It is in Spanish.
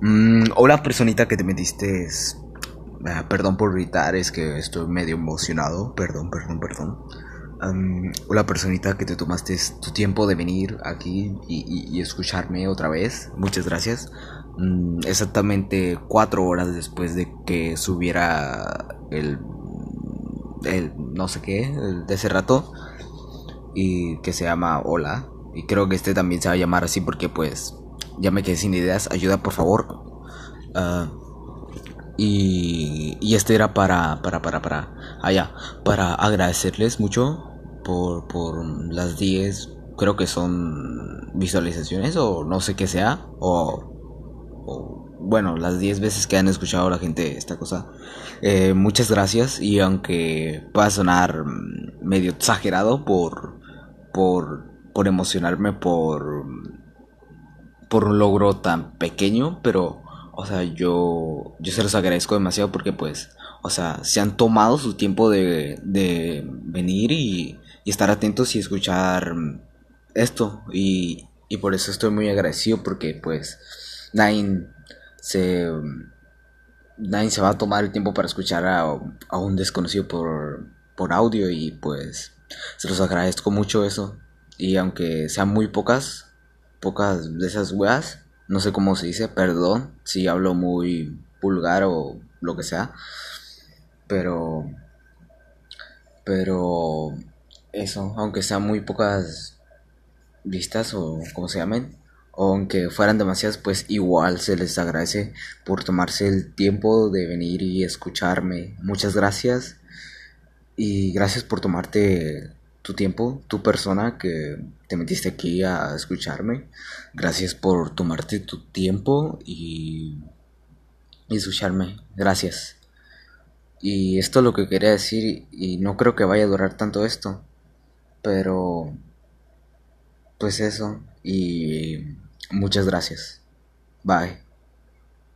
Mm, hola personita que te metiste. Ah, perdón por gritar, es que estoy medio emocionado. Perdón, perdón, perdón. Am, hola personita que te tomaste tu tiempo de venir aquí y, escucharme otra vez. Muchas gracias. Mm, exactamente cuatro horas después de que subiera el... el no sé qué, de ese rato. Y que se llama Hola. Y creo que este también se va a llamar así porque pues ya me quedé sin ideas. Ayuda por favor. Ah, y, y este era para, para, para, para, allá, para agradecerles mucho por, por las 10, creo que son visualizaciones o no sé qué sea, o, o, bueno, las 10 veces que han escuchado la gente esta cosa. Eh, muchas gracias y aunque pueda sonar medio exagerado por, por, por emocionarme por, por un logro tan pequeño, pero, o sea, yo, yo se los agradezco demasiado porque, pues, o sea, se han tomado su tiempo de, de venir y, y estar atentos y escuchar esto. Y, y por eso estoy muy agradecido porque, pues, nadie se, nadie se va a tomar el tiempo para escuchar a, a un desconocido por, por audio y, pues, se los agradezco mucho eso. Y aunque sean muy pocas, pocas de esas weas. No sé cómo se dice, perdón si hablo muy vulgar o lo que sea. Pero. Pero. Eso, aunque sean muy pocas vistas o como se llamen. O aunque fueran demasiadas, pues igual se les agradece por tomarse el tiempo de venir y escucharme. Muchas gracias. Y gracias por tomarte tu tiempo, tu persona que te metiste aquí a escucharme. Gracias por tomarte tu tiempo y, y escucharme. Gracias. Y esto es lo que quería decir y no creo que vaya a durar tanto esto. Pero... Pues eso. Y muchas gracias. Bye.